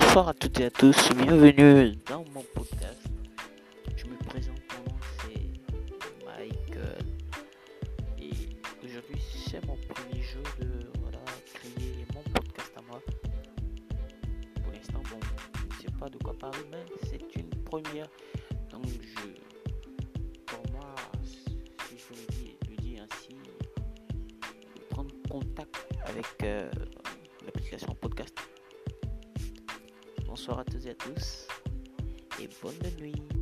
Bonsoir à toutes et à tous, bienvenue dans mon podcast. Je me présente, mon c'est Michael. Et aujourd'hui c'est mon premier jeu de créer mon podcast à moi. Pour l'instant, bon, je ne sais pas de quoi parler, mais c'est une première. Donc je pour moi, si je le dis, le dis ainsi, prendre contact avec euh, l'application podcast. Bonsoir à toutes et à tous et bonne nuit.